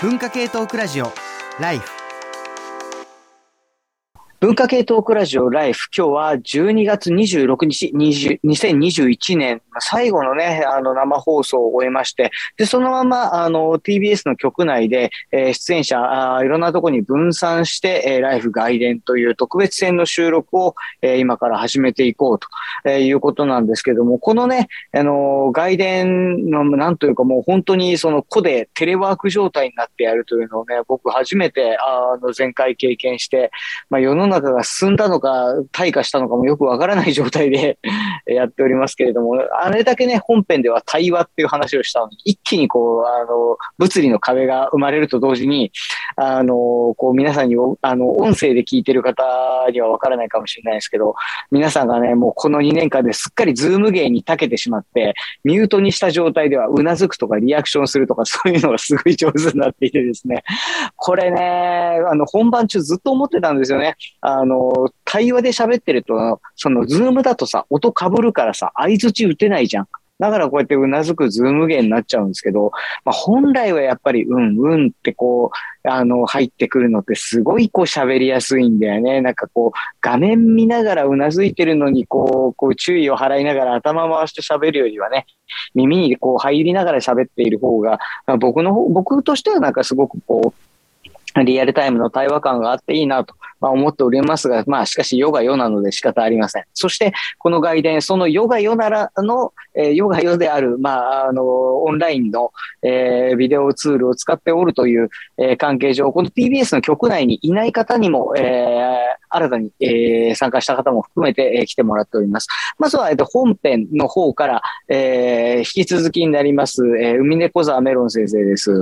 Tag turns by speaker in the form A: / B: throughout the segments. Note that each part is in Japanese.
A: 文化系トークラジオライフ。
B: 文化系トークラジオライフ。今日は12月26日、20 2021年最後のね、あの生放送を終えまして、で、そのまま、あの、TBS の局内で、えー、出演者あ、いろんなとこに分散して、えー、ライフ外伝という特別編の収録を、えー、今から始めていこうと、えー、いうことなんですけども、このね、あの、外伝の、なんというかもう本当にその個でテレワーク状態になってやるというのをね、僕初めて、あの、前回経験して、まあ世の中が進んだのか、退化したのかもよくわからない状態で やっておりますけれども、あれだけね、本編では対話っていう話をしたのに、一気にこう、あの、物理の壁が生まれると同時に、あの、こう皆さんに、あの、音声で聞いてる方にはわからないかもしれないですけど、皆さんがね、もうこの2年間ですっかりズーム芸に長けてしまって、ミュートにした状態ではうなずくとかリアクションするとかそういうのがすごい上手になっていてですね、これね、あの、本番中ずっと思ってたんですよね。あの、対話で喋ってると、その、ズームだとさ、音被るからさ、相槌打てないじゃん。だからこうやってうなずくズーム芸になっちゃうんですけど、まあ、本来はやっぱりうんうんってこう、あの、入ってくるのってすごいこう喋りやすいんだよね。なんかこう、画面見ながらうなずいてるのにこう、こう注意を払いながら頭回して喋るよりはね、耳にこう入りながら喋っている方が、まあ、僕の方、僕としてはなんかすごくこう、リアルタイムの対話感があっていいなと、ま、思っておりますが、まあしかしヨガヨなので仕方ありません。そしてこの外伝、そのヨガヨならの、えー、ヨガヨである、まああの、オンラインの、えー、ビデオツールを使っておるという、えー、関係上、この TBS の局内にいない方にも、えー、新たに、えー、参加した方も含めて、えー、来てもらっております。まずは、えっと、本編の方から、えー、引き続きになります、えー、海猫沢メロン先生です。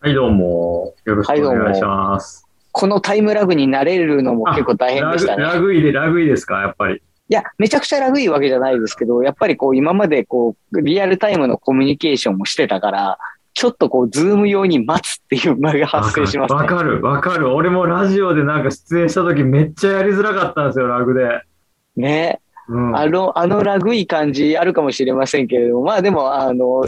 C: はい、どうも。よろしくお願いします。はい、
B: このタイムラグになれるのも結構大変でしたね。
C: ラグいで、ラグいですか、やっぱり。い
B: や、めちゃくちゃラグいわけじゃないですけど、やっぱりこう、今までこう、リアルタイムのコミュニケーションもしてたから、ちょっとこう、ズーム用に待つっていう間が発生します
C: ね。わかる、わかる。俺もラジオでなんか出演した時めっちゃやりづらかったんですよ、ラグで。
B: ね。うん、あの、あのラグい感じあるかもしれませんけれども、まあでも、あの、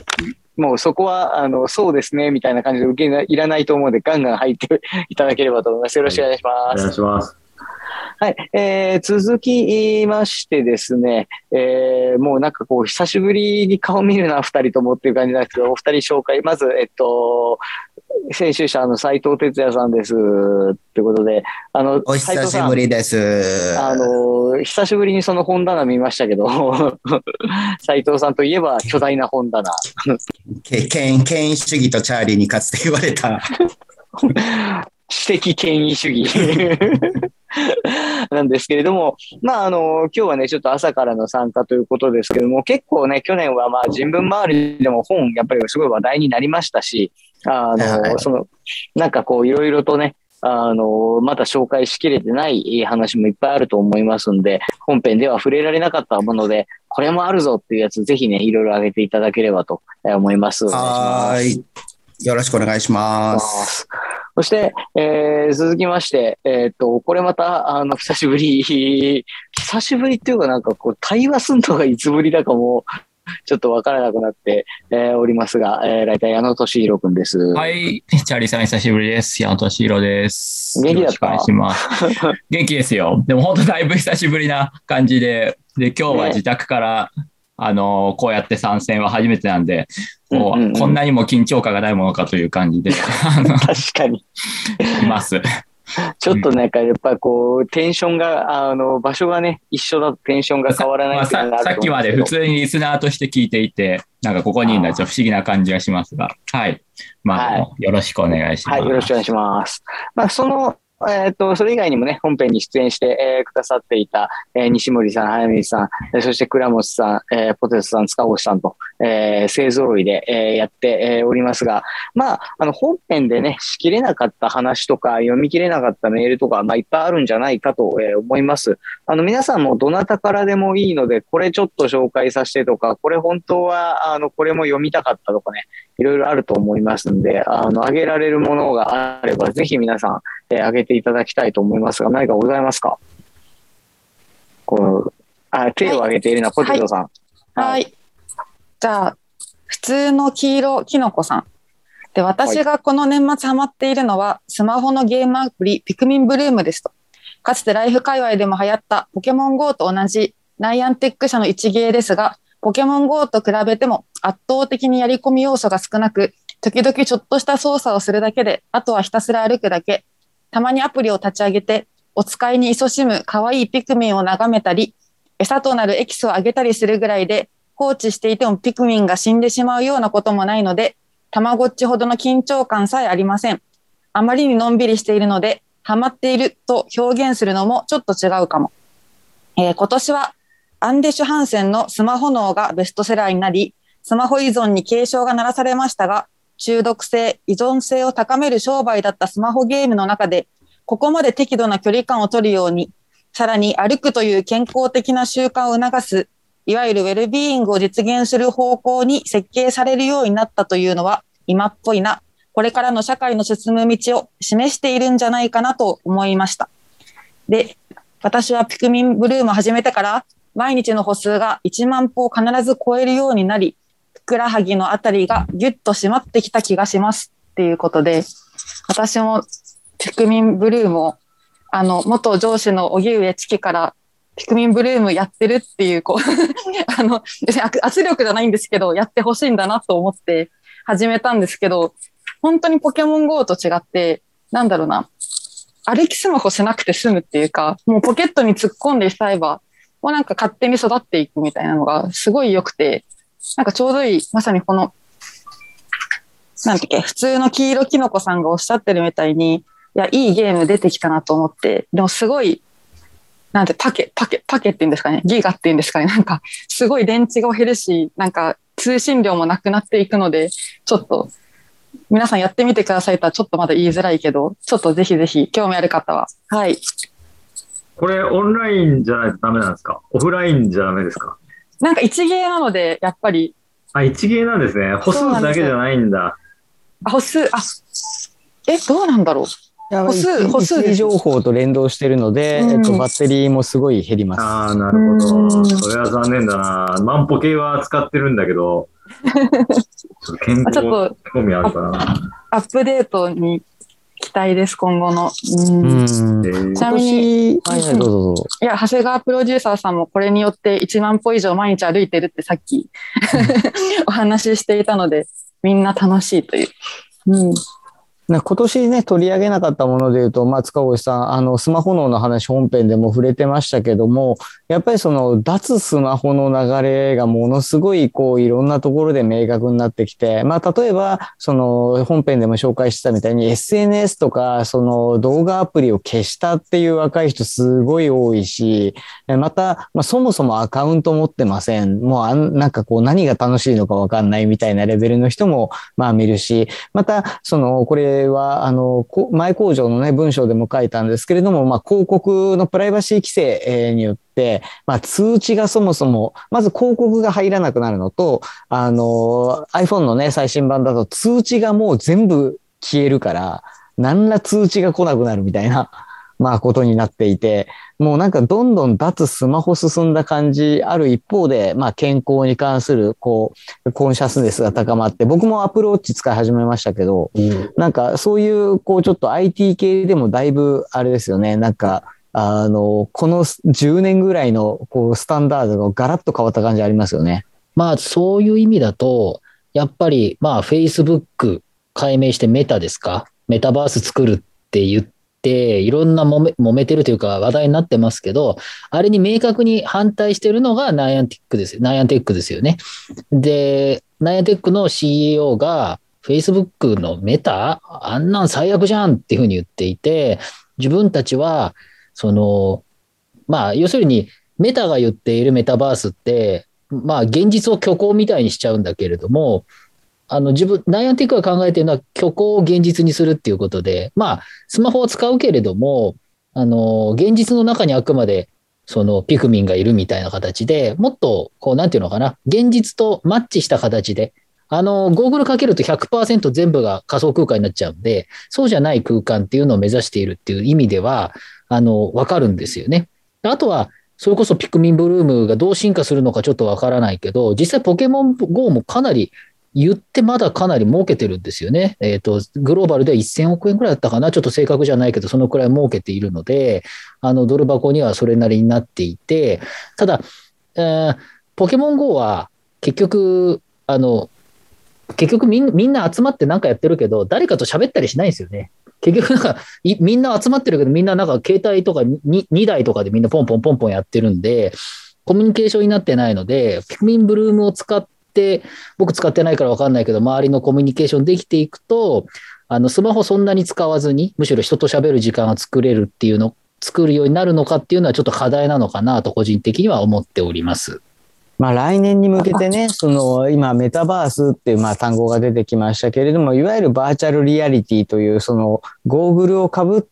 B: もうそこは、あの、そうですね、みたいな感じで受けいらないと思うので、ガンガン入っていただければと思います。よろしくお願いします。
C: お願いします。
B: はい。えー、続きましてですね、えー、もうなんかこう、久しぶりに顔見るな、二人ともっていう感じなんですけど、お二人紹介。まず、えっと、編集者の斉藤哲也さんです。ってことで、
D: あの、お久しぶりです。
B: あの、久しぶりにその本棚見ましたけど、斉藤さんといえば巨大な本棚。
D: 権権威主義とチャーリーにかつて言われた。
B: 知的権威主義 なんですけれども、まあ、あの、今日はね、ちょっと朝からの参加ということですけども、結構ね、去年はまあ、人文周りでも本、やっぱりすごい話題になりましたし、あの、その、なんかこう、いろいろとね、あの、まだ紹介しきれてない話もいっぱいあると思いますんで、本編では触れられなかったもので、これもあるぞっていうやつ、ぜひね、いろいろ挙げていただければと思います。
D: はい。よろしくお願いします。
B: そして、えー、続きまして、えっ、と、これまた、あの、久しぶり、久しぶりっていうかなんかこう、対話すんのがいつぶりだかも、ちょっとわからなくなって、えー、おりますが、えー、大体矢野俊弘くんです。
E: はい。チャーリーさん久しぶりです。矢野俊弘です。
B: 元気だった？お願いし
E: ます。元気ですよ。でも本当だいぶ久しぶりな感じで、で、今日は自宅から、ね、あの、こうやって参戦は初めてなんで、こう、こんなにも緊張感がないものかという感じで。
B: 確かに。
E: います。
B: ちょっとなんかやっぱこう、テンションが、あの、場所がね、一緒だとテンションが変わらない
E: さ,、まあ、さっきまで普通にリスナーとして聞いていて、なんかここにいるのはちょっと不思議な感じがしますが、はい。まあ、はい、よろしくお願いします。
B: はい、よろしくお願いします。まあ、その、えっ、と、それ以外にもね、本編に出演して、えー、くださっていた、えー、西森さん、早見さん、えそして倉本さん、えー、ポテトさん、塚越さんと、えー、勢揃いで、えー、やって、えー、おりますが、まあ、あの、本編でね、しきれなかった話とか、読み切れなかったメールとか、まあ、いっぱいあるんじゃないかと、えー、思います。あの、皆さんもどなたからでもいいので、これちょっと紹介させてとか、これ本当は、あの、これも読みたかったとかね、いろいろあると思いますんで、あの、あげられるものがあれば、ぜひ皆さん、えー、あげていただきたいと思いますが、何かございますか？こう、あ、手を挙げているのはポテトさん。
F: はい。はい、じゃあ、普通の黄色、きのこさん。で、私がこの年末ハマっているのは、スマホのゲームアプリ、ピクミンブルームですと。かつてライフ界隈でも流行ったポケモン GO と同じナイアンテック社の一芸ですが、ポケモン GO と比べても圧倒的にやり込み要素が少なく、時々ちょっとした操作をするだけで、あとはひたすら歩くだけ。たまにアプリを立ち上げて、お使いに勤しむ可愛いピクミンを眺めたり、餌となるエキスをあげたりするぐらいで、放置していてもピクミンが死んでしまうようなこともないので、たまごっちほどの緊張感さえありません。あまりにのんびりしているので、ハマっていると表現するのもちょっと違うかも。えー、今年はアンデシュ・ハンセンのスマホ脳がベストセラーになり、スマホ依存に警鐘が鳴らされましたが、中毒性、依存性を高める商売だったスマホゲームの中で、ここまで適度な距離感を取るように、さらに歩くという健康的な習慣を促す、いわゆるウェルビーイングを実現する方向に設計されるようになったというのは、今っぽいな、これからの社会の進む道を示しているんじゃないかなと思いました。で、私はピクミンブルームを始めてから、毎日の歩数が1万歩を必ず超えるようになり、ふくらはぎのあたりがギュッと締まってきた気がしますっていうことで、私もピクミンブルームを、あの、元上司の荻上チキからピクミンブルームやってるっていう、こう あの、圧力じゃないんですけど、やってほしいんだなと思って始めたんですけど、本当にポケモン GO と違って、なんだろうな、歩きスマホしなくて済むっていうか、もうポケットに突っ込んでしまえば、もうなんか勝手に育っていくみたいなのがすごい良くて、なんかちょうどいい、まさにこの、なんてっけ、普通の黄色キノコさんがおっしゃってるみたいに、いや、いいゲーム出てきたなと思って、でもすごい、なんて、パケ、パケ、パケって言うんですかね、ギガって言うんですかね、なんか、すごい電池が減るし、なんか、通信量もなくなっていくので、ちょっと、皆さんやってみてくださいとはちょっとまだ言いづらいけど、ちょっとぜひぜひ興味ある方は、はい、
C: これオンラインじゃないとダメなんですか？オフラインじゃダメですか？
F: なんか一芸なので、やっぱり。
C: あ、一芸なんですね。歩数だけじゃないんだ。
F: あ、歩数、あ、え、どうなんだろう。
G: 歩数、歩数情報と連動してるので、うん、えっと、バッテリーもすごい減ります。
C: ああ、なるほど。それは残念だな。万歩計は使ってるんだけど、健康興味あるかな。
F: アップデートに期待です、今後の。うんちなみに、はいはい、どうぞどうぞ。いや、長谷川プロデューサーさんもこれによって1万歩以上毎日歩いてるってさっき お話ししていたので、みんな楽しいという。うん
G: 今年ね、取り上げなかったもので言うと、まあ、塚越さん、あの、スマホ脳の話本編でも触れてましたけども、やっぱりその、脱スマホの流れがものすごい、こう、いろんなところで明確になってきて、まあ、例えば、その、本編でも紹介してたみたいに SNS とか、その、動画アプリを消したっていう若い人すごい多いし、また、まあ、そもそもアカウント持ってません。もうあん、なんかこう、何が楽しいのかわかんないみたいなレベルの人も、まあ見るし、また、その、これは、あの、前工場のね、文章でも書いたんですけれども、まあ、広告のプライバシー規制によって、まあ、通知がそもそも、まず広告が入らなくなるのと、あの、iPhone のね、最新版だと通知がもう全部消えるから、何ら通知が来なくなるみたいな、まあ、ことになっていて、もうなんかどんどん脱スマホ進んだ感じある一方で、まあ健康に関するこう、コンシャスネスが高まって、僕もアプローチ使い始めましたけど、うん、なんかそういうこうちょっと IT 系でもだいぶあれですよね、なんか、あの、この10年ぐらいのこうスタンダードがガラッと変わった感じありますよね。
H: まあそういう意味だと、やっぱりまあ Facebook 解明してメタですか？メタバース作るって言って、いろんな揉め揉めてるというか話題になってますけど、あれに明確に反対してるのがナイアンティックです。ナイアンテックですよね。で、ナイアンテックの CEO が Facebook のメタあんなん最悪じゃんっていうふうに言っていて、自分たちは、その、まあ、要するに、メタが言っているメタバースって、まあ、現実を虚構みたいにしちゃうんだけれども、あの、自分、ナイアンティックが考えているのは虚構を現実にするっていうことで、まあ、スマホを使うけれども、あの、現実の中にあくまで、そのピクミンがいるみたいな形で、もっと、こう、なんていうのかな、現実とマッチした形で、あの、ゴーグルかけると100%全部が仮想空間になっちゃうんで、そうじゃない空間っていうのを目指しているっていう意味では、あの、わかるんですよね。あとは、それこそピクミンブルームがどう進化するのかちょっとわからないけど、実際ポケモン GO もかなり言ってまだかなり儲けてるんですよね。えっ、ー、と、グローバルでは1000億円くらいだったかな。ちょっと正確じゃないけど、そのくらい儲けているので、あの、ドル箱にはそれなりになっていて、ただ、えー、ポケモン GO は結局、あの、結局みんな集まってなんかやってるけど、誰かと喋ったりしないんですよね。結局なんか、みんな集まってるけど、みんななんか携帯とか 2, 2台とかでみんなポンポンポンポンやってるんで、コミュニケーションになってないので、ピクミンブルームを使って、僕使ってないからわかんないけど、周りのコミュニケーションできていくと、あの、スマホそんなに使わずに、むしろ人と喋る時間を作れるっていうの、作るようになるのかっていうのはちょっと課題なのかなと個人的には思っております。
G: まあ来年に向けてね、その今メタバースっていうまあ単語が出てきましたけれども、いわゆるバーチャルリアリティというそのゴーグルをかぶって、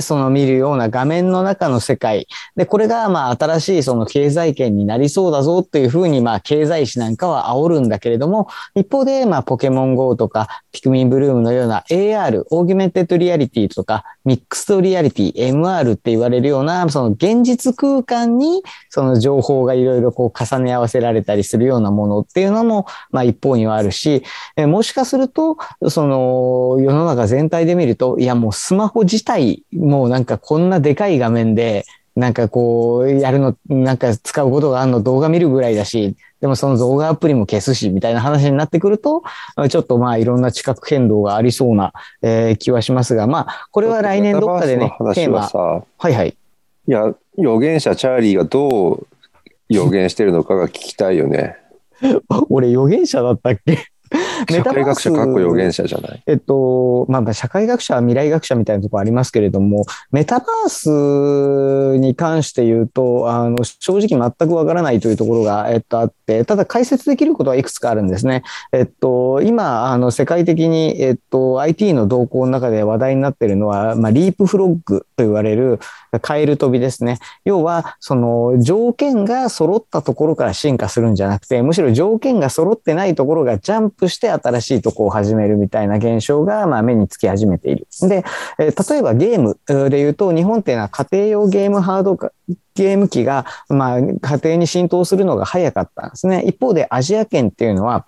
G: その見るような画面の中の世界。で、これがまあ新しいその経済圏になりそうだぞっていうふうにまあ経済誌なんかは煽るんだけれども、一方でまあポケモン GO とかピクミンブルームのような AR、 Augmented Reality とか Mixed Reality、MR って言われるような、その現実空間にその情報がいろいろこう重ね合わせられたりするようなものっていうのもまあ一方にはあるし、もしかすると、その世の中全体で見ると、いやもうスマホ自体もうなんかこんなでかい画面で、なんかこう、やるの、なんか使うことがあるの動画見るぐらいだし、でもその動画アプリも消すし、みたいな話になってくると、ちょっとまあいろんな地殻変動がありそうな、えー、気はしますが、まあ、これは来年どっかでね、テーマ。はいはい。
I: いや、予言者チャーリーがどう予言してるのかが聞きたいよね。
G: 俺予言者だったっけ？
I: 社会学者かっこ予言者じゃない？
G: えっと、まあ、社会学者、未来学者みたいなところありますけれども、メタバースに関して言うと、あの、正直全くわからないというところが、えっと、あって、ただ解説できることはいくつかあるんですね。えっと、今、あの、世界的に、えっと、IT の動向の中で話題になっているのは、まあ、リープフロッグと言われる、カエル飛びですね。要は、その、条件が揃ったところから進化するんじゃなくて、むしろ条件が揃ってないところがジャンプして新しいとこを始めるみたいな現象が、まあ、目につき始めている。で、えー、例えばゲームで言うと、日本っていうのは家庭用ゲームハードゲーム機が、まあ、家庭に浸透するのが早かったんですね。一方でアジア圏っていうのは、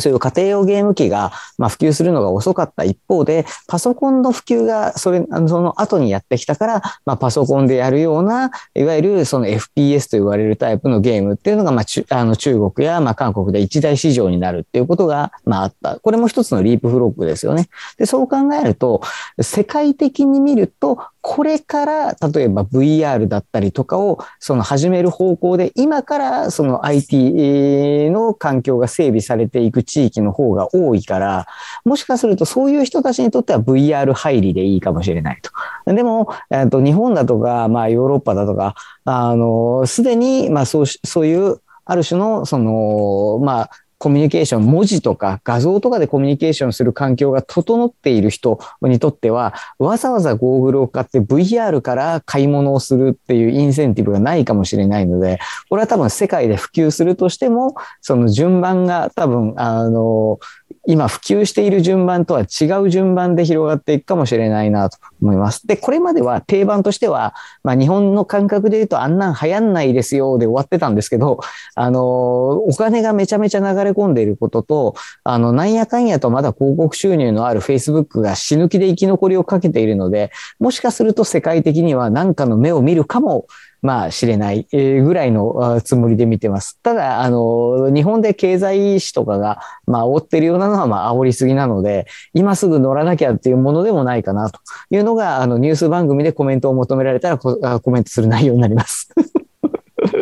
G: そういう家庭用ゲーム機が、ま、普及するのが遅かった一方で、パソコンの普及がそれ、その後にやってきたから、まあ、パソコンでやるような、いわゆるその FPS と言われるタイプのゲームっていうのが、まあ、あの中国や、まあ、韓国で一大市場になるっていうことが、まあ、あった。これも一つのリープフロッグですよね。で、そう考えると、世界的に見ると、これから、例えば VR だったりとかを、その始める方向で、今からその IT の環境が整備されていく地域の方が多いから、もしかするとそういう人たちにとっては VR 入りでいいかもしれないと。でも、えっと、日本だとか、まあヨーロッパだとか、あの、すでに、まあそう、そういう、ある種の、その、まあ、コミュニケーション、文字とか画像とかでコミュニケーションする環境が整っている人にとっては、わざわざゴーグルを買って VR から買い物をするっていうインセンティブがないかもしれないので、これは多分世界で普及するとしても、その順番が多分、あの、今普及している順番とは違う順番で広がっていくかもしれないなと思います。で、これまでは定番としては、まあ日本の感覚で言うとあんなん流行んないですよで終わってたんですけど、あの、お金がめちゃめちゃ流れ込んでいることと、あの、なんやかんやとまだ広告収入のある Facebook が死ぬ気で生き残りをかけているので、もしかすると世界的には何かの目を見るかもまあ、知れないぐらいのつもりで見てます。ただ、あの、日本で経済誌とかが、まあ、煽ってるようなのは、まあ、煽りすぎなので、今すぐ乗らなきゃっていうものでもないかなというのが、あの、ニュース番組でコメントを求められたらコメントする内容になります。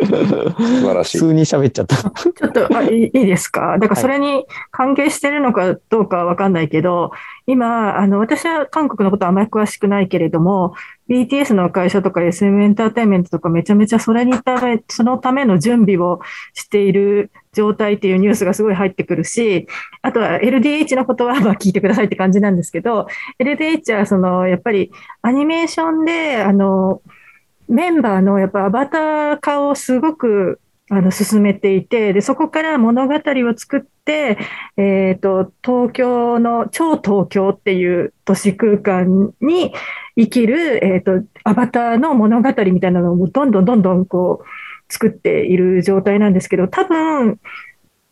I: 素晴らしい。
G: 普通に喋っちゃった。ち
F: ょっとあいいですか？だからそれに関係してるのかどうかわかんないけど、今、あの、私は韓国のことあまり詳しくないけれども、BTS の会社とか SM エンターテインメントとかめちゃめちゃそれにため、そのための準備をしている状態っていうニュースがすごい入ってくるし、あとは LDH のことはまあ聞いてくださいって感じなんですけど、LDH はその、やっぱりアニメーションで、あの、メンバーのやっぱアバター化をすごくあの進めていて、で、そこから物語を作って、えっ、ー、と、東京の、超東京っていう都市空間に生きる、えっ、ー、と、アバターの物語みたいなのをどんどんどんどんこう作っている状態なんですけど、多分、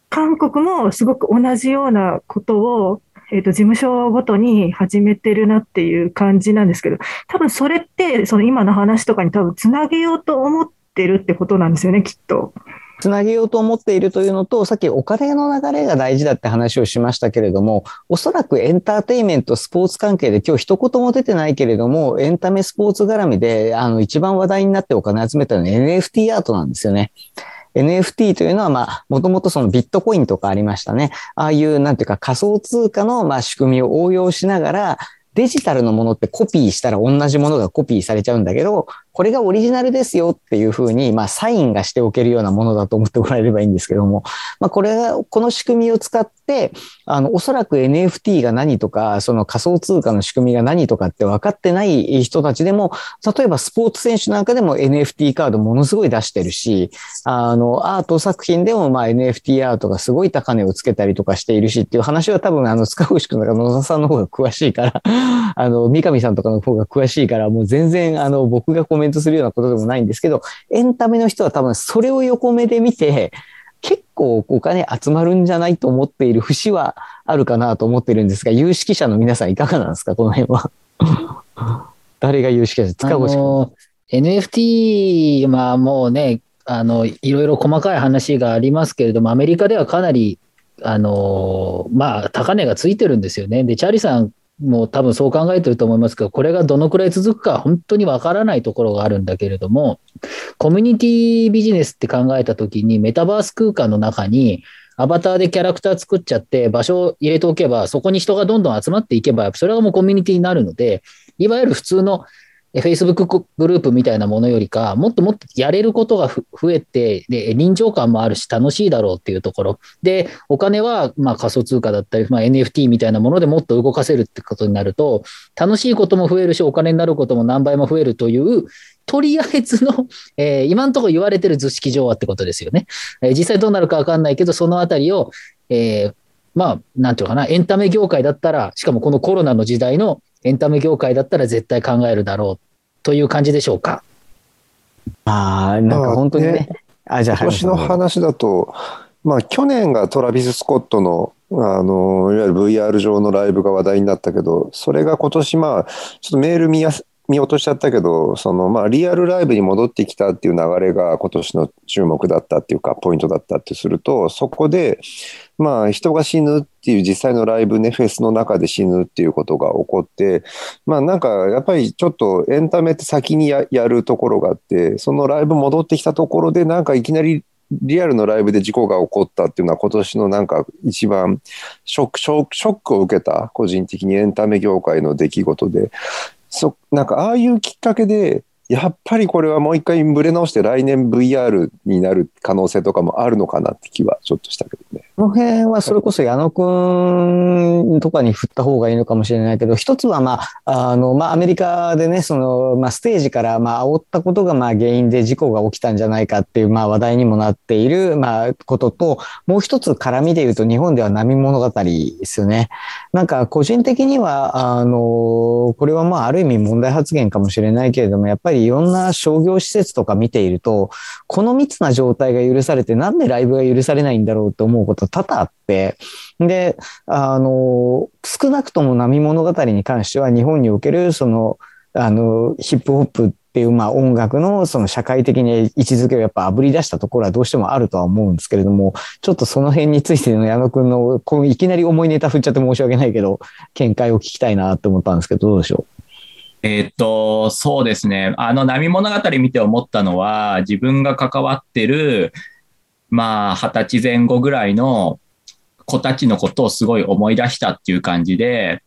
J: 韓国もすごく同じようなことを、えっ、と、事務所ごとに始めてるなっていう感じなんですけど、多分それって、その今の話とかに多分つなげようと思ってるってことなんですよね、きっと。
G: つなげようと思っているというのと、さっきお金の流れが大事だって話をしましたけれども、おそらくエンターテイメント、スポーツ関係で今日一言も出てないけれども、エンタメスポーツ絡みで、あの、一番話題になってお金集めたのは NFT アートなんですよね。NFT というのは、まあ、もともとそのビットコインとかありましたね。ああいう、なんていうか仮想通貨の、まあ、仕組みを応用しながら、デジタルのものってコピーしたら同じものがコピーされちゃうんだけど、これがオリジナルですよっていうふうに、まあ、サインがしておけるようなものだと思ってもらえればいいんですけども、まあ、これが、この仕組みを使って、あの、おそらく NFT が何とか、その仮想通貨の仕組みが何とかって分かってない人たちでも、例えばスポーツ選手なんかでも NFT カードものすごい出してるし、あの、アート作品でもまあ NFT アートがすごい高値をつけたりとかしているしっていう話は多分あの、塚越くんとか野田さんの方が詳しいから、あの、三上さんとかの方が詳しいから、もう全然あの、僕がコメントするようなことでもないんですけど、エンタメの人は多分それを横目で見て、結構お金集まるんじゃないと思っている節はあるかなと思ってるんですが、有識者の皆さんいかがなんですか、この辺は？誰が有識者です塚越君。
H: あの NFT、まあもうね、あの、いろいろ細かい話がありますけれども、アメリカではかなり、あの、まあ、高値がついてるんですよね。で、チャーリーさんもう多分そう考えてると思いますけど、これがどのくらい続くか本当にわからないところがあるんだけれども、コミュニティビジネスって考えたときに、メタバース空間の中に、アバターでキャラクター作っちゃって、場所を入れておけば、そこに人がどんどん集まっていけば、それがもうコミュニティになるので、いわゆる普通の Facebook グループみたいなものよりか、もっともっとやれることが増えて、で、臨場感もあるし楽しいだろうっていうところ。で、お金はまあ仮想通貨だったり、まあ、NFT みたいなものでもっと動かせるってことになると、楽しいことも増えるし、お金になることも何倍も増えるという、とりあえずの、えー今のところ言われてる図式上はってことですよね。えー実際どうなるかわかんないけど、そのあたりを、えーまあ、なんていうかな、エンタメ業界だったら、しかもこのコロナの時代のエンタメ業界だったら絶対考えるだろうという感じでしょうか？
G: ああ、なんか本当にね。あ、じゃあ、
I: 今年の話だと、まあ、去年がトラビス・スコットの、あの、いわゆる VR 上のライブが話題になったけど、それが今年、まあ、ちょっとメール見やす見落としちゃったけど、その、まあ、リアルライブに戻ってきたっていう流れが今年の注目だったっていうか、ポイントだったってすると、そこで、まあ、人が死ぬっていう実際のライブね、フェスの中で死ぬっていうことが起こって、まあなんかやっぱりちょっとエンタメって先にややるところがあって、そのライブ戻ってきたところでなんかいきなりリアルのライブで事故が起こったっていうのは今年のなんか一番ショック、ショックショックを受けた個人的にエンタメ業界の出来事で、そなんかああいうきっかけで、やっぱりこれはもう一回ぶれ直して来年 VR になる可能性とかもあるのかなって気はちょっとしたけどね。
G: この辺はそれこそ矢野くんとかに振った方がいいのかもしれないけど、一つはまあ、あの、まあアメリカでね、その、まあステージからまあ煽ったことがまあ原因で事故が起きたんじゃないかっていうまあ話題にもなっているまあことと、もう一つ絡みで言うと日本では波物語ですよね。なんか個人的には、あの、これはまあある意味問題発言かもしれないけれども、やっぱりりいろんな商業施設とか見ていると、この密な状態が許されてなんでライブが許されないんだろうと思うこと多々あって、で、あの、少なくとも波物語に関しては日本におけるその、あの、ヒップホップっていう、まあ音楽のその社会的に位置づけをやっぱ炙り出したところはどうしてもあるとは思うんですけれども、ちょっとその辺についての矢野くんの、こういきなり重いネタ振っちゃって申し訳ないけど、見解を聞きたいなって思ったんですけど、どうでしょう？
E: えーっと、そうですね。あの、波物語見て思ったのは、自分が関わってる、まあ、二十歳前後ぐらいの子たちのことをすごい思い出したっていう感じで、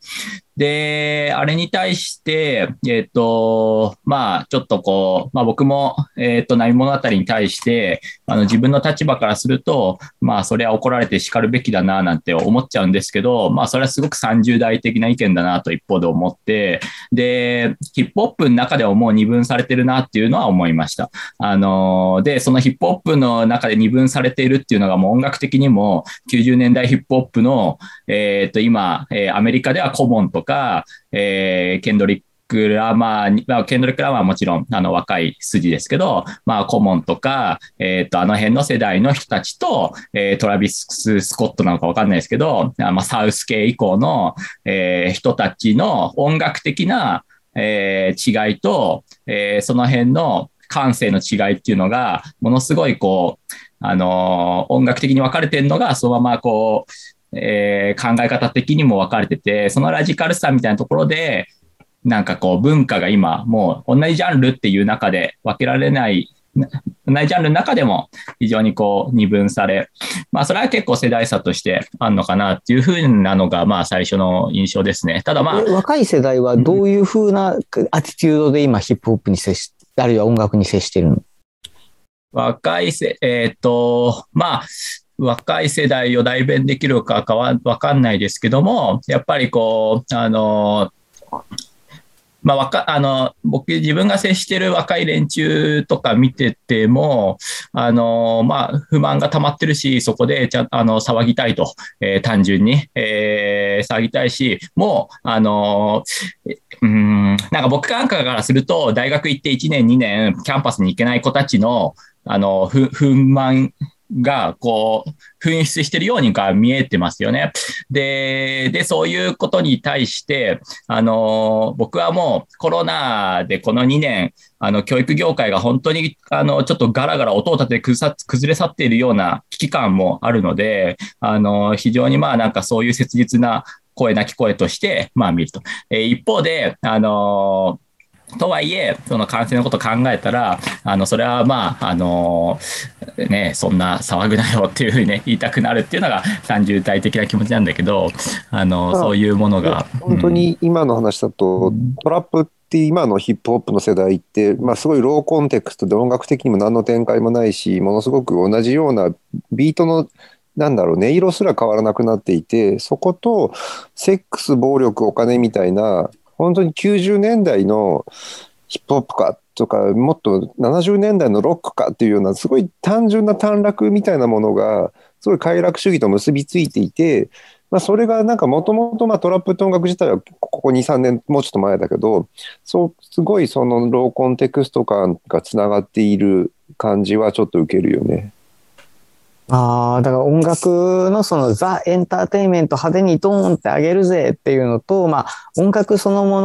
E: で、あれに対して、えっ、と、まあ、ちょっとこう、まあ僕も、えっ、と、波物語に対して、あの、自分の立場からすると、まあ、それは怒られて叱るべきだな、なんて思っちゃうんですけど、まあ、それはすごく30代的な意見だな、と一方で思って、で、ヒップホップの中ではもう二分されてるなっていうのは思いました。あの、で、そのヒップホップの中で二分されているっていうのがもう音楽的にも90年代ヒップホップの、えっ、と、今、えアメリカではコモンとか、えーケンドリック・ラマーに、まあ、ケンドリック・ラマーはもちろん、あの、若い筋ですけど、まあ、コモンとか、えっ、と、あの辺の世代の人たちと、えー、トラビス・スコットなのかわかんないですけど、まあ、サウス系以降の、えー、人たちの音楽的な、えー、違いと、えー、その辺の感性の違いっていうのが、ものすごいこう、あのー、音楽的に分かれてるのが、そのままこう、えー、考え方的にも分かれてて、そのラジカルさみたいなところで、なんかこう文化が今もう同じジャンルっていう中で分けられない、同じジャンルの中でも非常にこう二分され、まあそれは結構世代差としてあるのかなっていうふうなのがまあ最初の印象ですね。ただまあ。
G: 若い世代はどういうふうなアティテュードで今ヒップホップに接し、あるいは音楽に接してるの？
E: 若いせ、えっ、ー、と、まあ、若い世代を代弁できるかかはわかんないですけども、やっぱりこう、あの、まあ、わかあの僕、自分が接してる若い連中とか見てても、あのまあ、不満が溜まってるし、そこでちゃあの騒ぎたいと、えー、単純に、えー、騒ぎたいし、もう、あのうんなんか僕なんかからすると、大学行って1年、2年、キャンパスに行けない子たちのあの不不満が、こう、噴出してるようにが見えてますよね。で、で、そういうことに対して、あの、僕はもうコロナでこの2年、あの、教育業界が本当に、あの、ちょっとガラガラ音を立てて崩れ去っているような危機感もあるので、あの、非常にまあなんかそういう切実な声なき声として、まあ見ると。え、一方で、あのとはいえ、その感染のことを考えたら、あの、それはまあ、あの、ね、そんな騒ぐなよっていうふうにね、言いたくなるっていうのが30代的な気持ちなんだけど、あの、そういうものが。
I: 本当に今の話だと、うん、トラップって今のヒップホップの世代って、まあすごいローコンテクストで音楽的にも何の展開もないし、ものすごく同じようなビートのなんだろう、音色すら変わらなくなっていて、そこと、セックス、暴力、お金みたいな、本当に90年代のヒップホップかとか、もっと70年代のロックかっていうような、すごい単純な短絡みたいなものが、すごい快楽主義と結びついていて、まあ、それがなんかもともとトラップって音楽自体はここ2、3年、もうちょっと前だけど、そう、すごいそのローコンテクスト感がつながっている感じはちょっと受けるよね。
G: ああ、だから音楽のそのザ・エンターテインメント派手にドーンってあげるぜっていうのと、まあ音楽そのも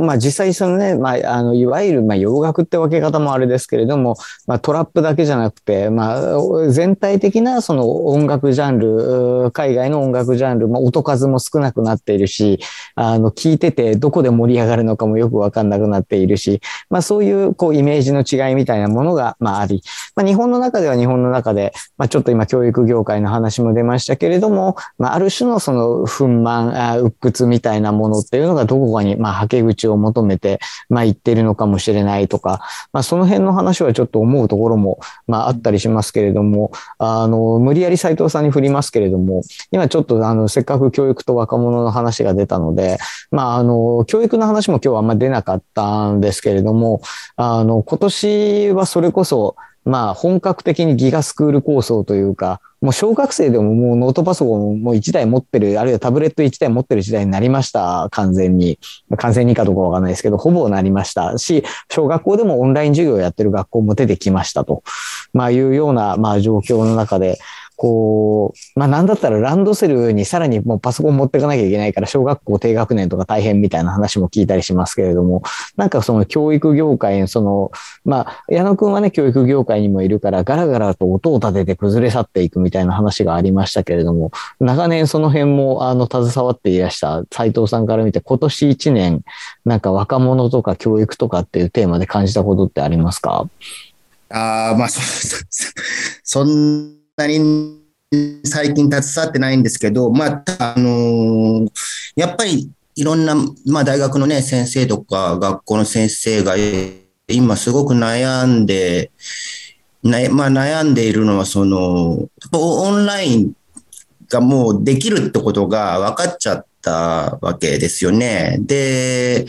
G: の、まあ実際そのね、まああの、いわゆるまあ洋楽って分け方もあれですけれども、まあトラップだけじゃなくて、まあ全体的なその音楽ジャンル、海外の音楽ジャンル、まあ音数も少なくなっているし、あの、聞いててどこで盛り上がるのかもよくわかんなくなっているし、まあそういうこうイメージの違いみたいなものがまああり、まあ日本の中では日本の中で、まあちょっと今教育業界の話も出ましたけれども、まあ、ある種のその憤懣、鬱屈みたいなものっていうのがどこかに、まあ、はけ口を求めて、まあ、言ってるのかもしれないとか、まあ、その辺の話はちょっと思うところも、まあ、あったりしますけれども、あの、無理やり斉藤さんに振りますけれども、今ちょっとあの、せっかく教育と若者の話が出たので、まあ、あの、教育の話も今日はあんま出なかったんですけれども、あの、今年はそれこそ、まあ、本格的にギガスクール構想というか、もう小学生でももうノートパソコンも1台持ってる、あるいはタブレット1台持ってる時代になりました。完全に。完全にかどうかわかんないですけど、ほぼなりましたし、小学校でもオンライン授業をやってる学校も出てきましたと。まあいうような、まあ状況の中で、こう、まあなんだったらランドセルにさらにもうパソコン持ってかなきゃいけないから小学校低学年とか大変みたいな話も聞いたりしますけれども、なんかその教育業界に、その、まあ矢野くんはね、教育業界にもいるからガラガラと音を立てて崩れ去っていくみたいな話がありましたけれども、長年その辺もあの携わっていらした斉藤さんから見て今年1年、なんか若者とか教育とかっていうテーマで感じたことってありますか？
D: ああ、まあそ、そんなに最近携わってないんですけど、まあ、あのー、やっぱりいろんな、まあ、大学のね、先生とか学校の先生が今すごく悩んで、なまあ、悩んでいるのは、その、オンラインがもうできるってことが分かっちゃったわけですよね。で、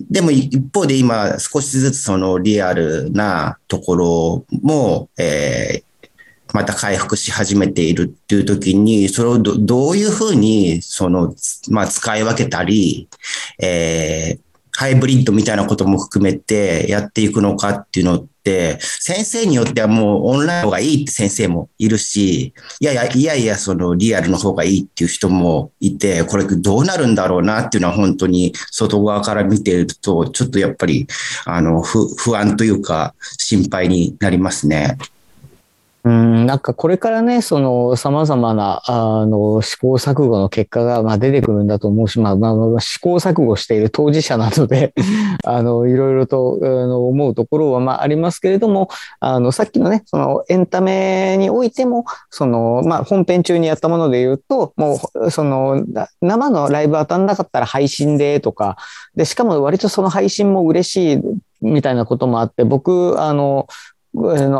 D: でも一方で今少しずつそのリアルなところも、えー、また回復し始めているっていう時に、それをどういうふうに、その、まあ、使い分けたり、えー、ハイブリッドみたいなことも含めてやっていくのかっていうのって、先生によってはもうオンラインの方がいいって先生もいるし、いやいや、いやいや、そのリアルの方がいいっていう人もいて、これどうなるんだろうなっていうのは本当に外側から見てると、ちょっとやっぱり、あの、不安というか心配になりますね。
G: うん、なんかこれからね、その様々な、あの、試行錯誤の結果が、まあ、出てくるんだと思うし、まあ、まあ、試行錯誤している当事者なので あの、いろいろと、あの、思うところは、まあ、ありますけれども、あの、さっきのね、その、エンタメにおいても、その、まあ、本編中にやったもので言うと、もう、その、生のライブ当たんなかったら配信でとか、で、しかも割とその配信も嬉しいみたいなこともあって、僕、あの、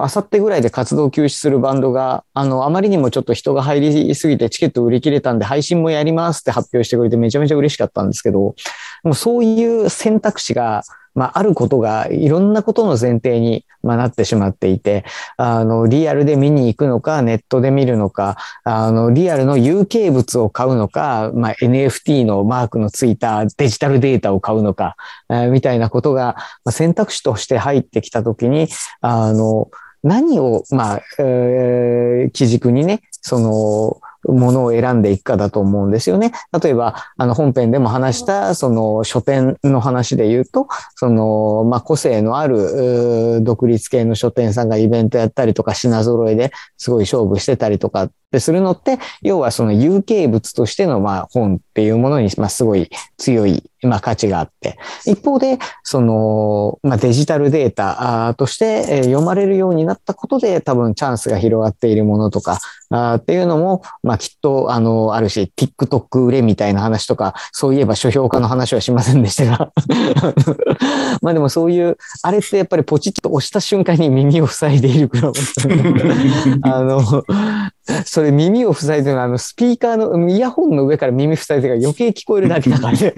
G: あさってぐらいで活動休止するバンドが、あの、あまりにもちょっと人が入りすぎてチケット売り切れたんで配信もやりますって発表してくれてめちゃめちゃ嬉しかったんですけど、もうそういう選択肢がまあ、あることがいろんなことの前提に、まあ、なってしまっていて、あの、リアルで見に行くのか、ネットで見るのか、あの、リアルの有形物を買うのか、まあ、NFT のマークのついたデジタルデータを買うのか、みたいなことが、ま、選択肢として入ってきたときに、あの、何を、まあ、えー、基軸にね、その、ものを選んでいくかだと思うんですよね。例えば、あの本編でも話した、その書店の話で言うと、その、まあ、個性のある独立系の書店さんがイベントやったりとか品揃えですごい勝負してたりとかってするのって、要はその有形物としてのまあ本っていうものに、まあ、すごい強いまあ価値があって、一方で、その、まあデジタルデータとして読まれるようになったことで多分チャンスが広がっているものとか、あっていうのも、まあきっと、あの、あるし、TikTok 売れみたいな話とか、そういえば書評家の話はしませんでしたが。まあでもそういう、あれってやっぱりポチッと押した瞬間に耳を塞いでいるくらい、あの、それ耳を塞いでるのは、あの、スピーカーの、イヤホンの上から耳塞いでるから余計聞こえるだけだからね。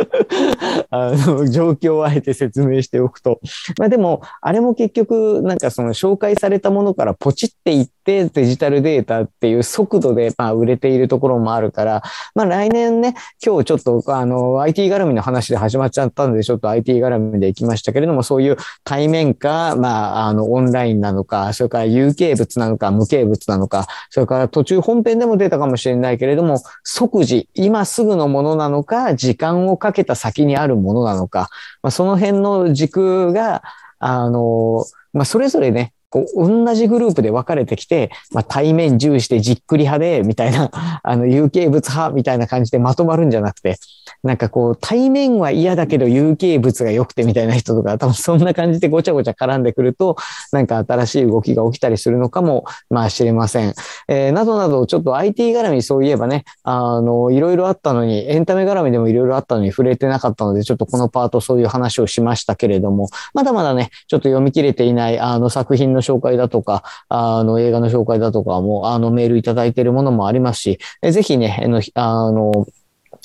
G: あの、状況をあえて説明しておくと。まあでも、あれも結局、なんかその紹介されたものからポチっていってデジタルデータっていう速度でまあ売れているところもあるから、まあ来年ね、今日ちょっとあの IT 絡みの話で始まっちゃったんで、ちょっと IT 絡みで行きましたけれども、そういう対面か、まああのオンラインなのか、それから有形物なのか、無形物なのか、それから途中本編でも出たかもしれないけれども、即時、今すぐのものなのか、時間をかけた先にあるものなのか、まあ、その辺の軸が、あの、まあ、それぞれね、こう、同じグループで分かれてきて、まあ、対面重視でじっくり派で、みたいな、あの、有形物派みたいな感じでまとまるんじゃなくて、なんかこう、対面は嫌だけど有形物が良くてみたいな人とか、多分そんな感じでごちゃごちゃ絡んでくると、なんか新しい動きが起きたりするのかも、まあ知れません。えー、などなど、ちょっと IT 絡みそういえばね、あの、いろいろあったのに、エンタメ絡みでもいろいろあったのに触れてなかったので、ちょっとこのパートそういう話をしましたけれども、まだまだね、ちょっと読み切れていない、あの作品のの紹介だとか、あの映画の紹介だとかも、あのメールいただいているものもありますし、えぜひね、あの、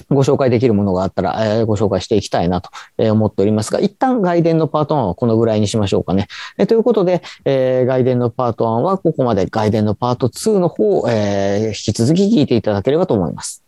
G: ご紹介できるものがあったら、えー、ご紹介していきたいなと思っておりますが、一旦外伝のパート1はこのぐらいにしましょうかね。えー、ということで、えー、外伝のパート1はここまで外伝のパート2の方、えー、引き続き聞いていただければと思います。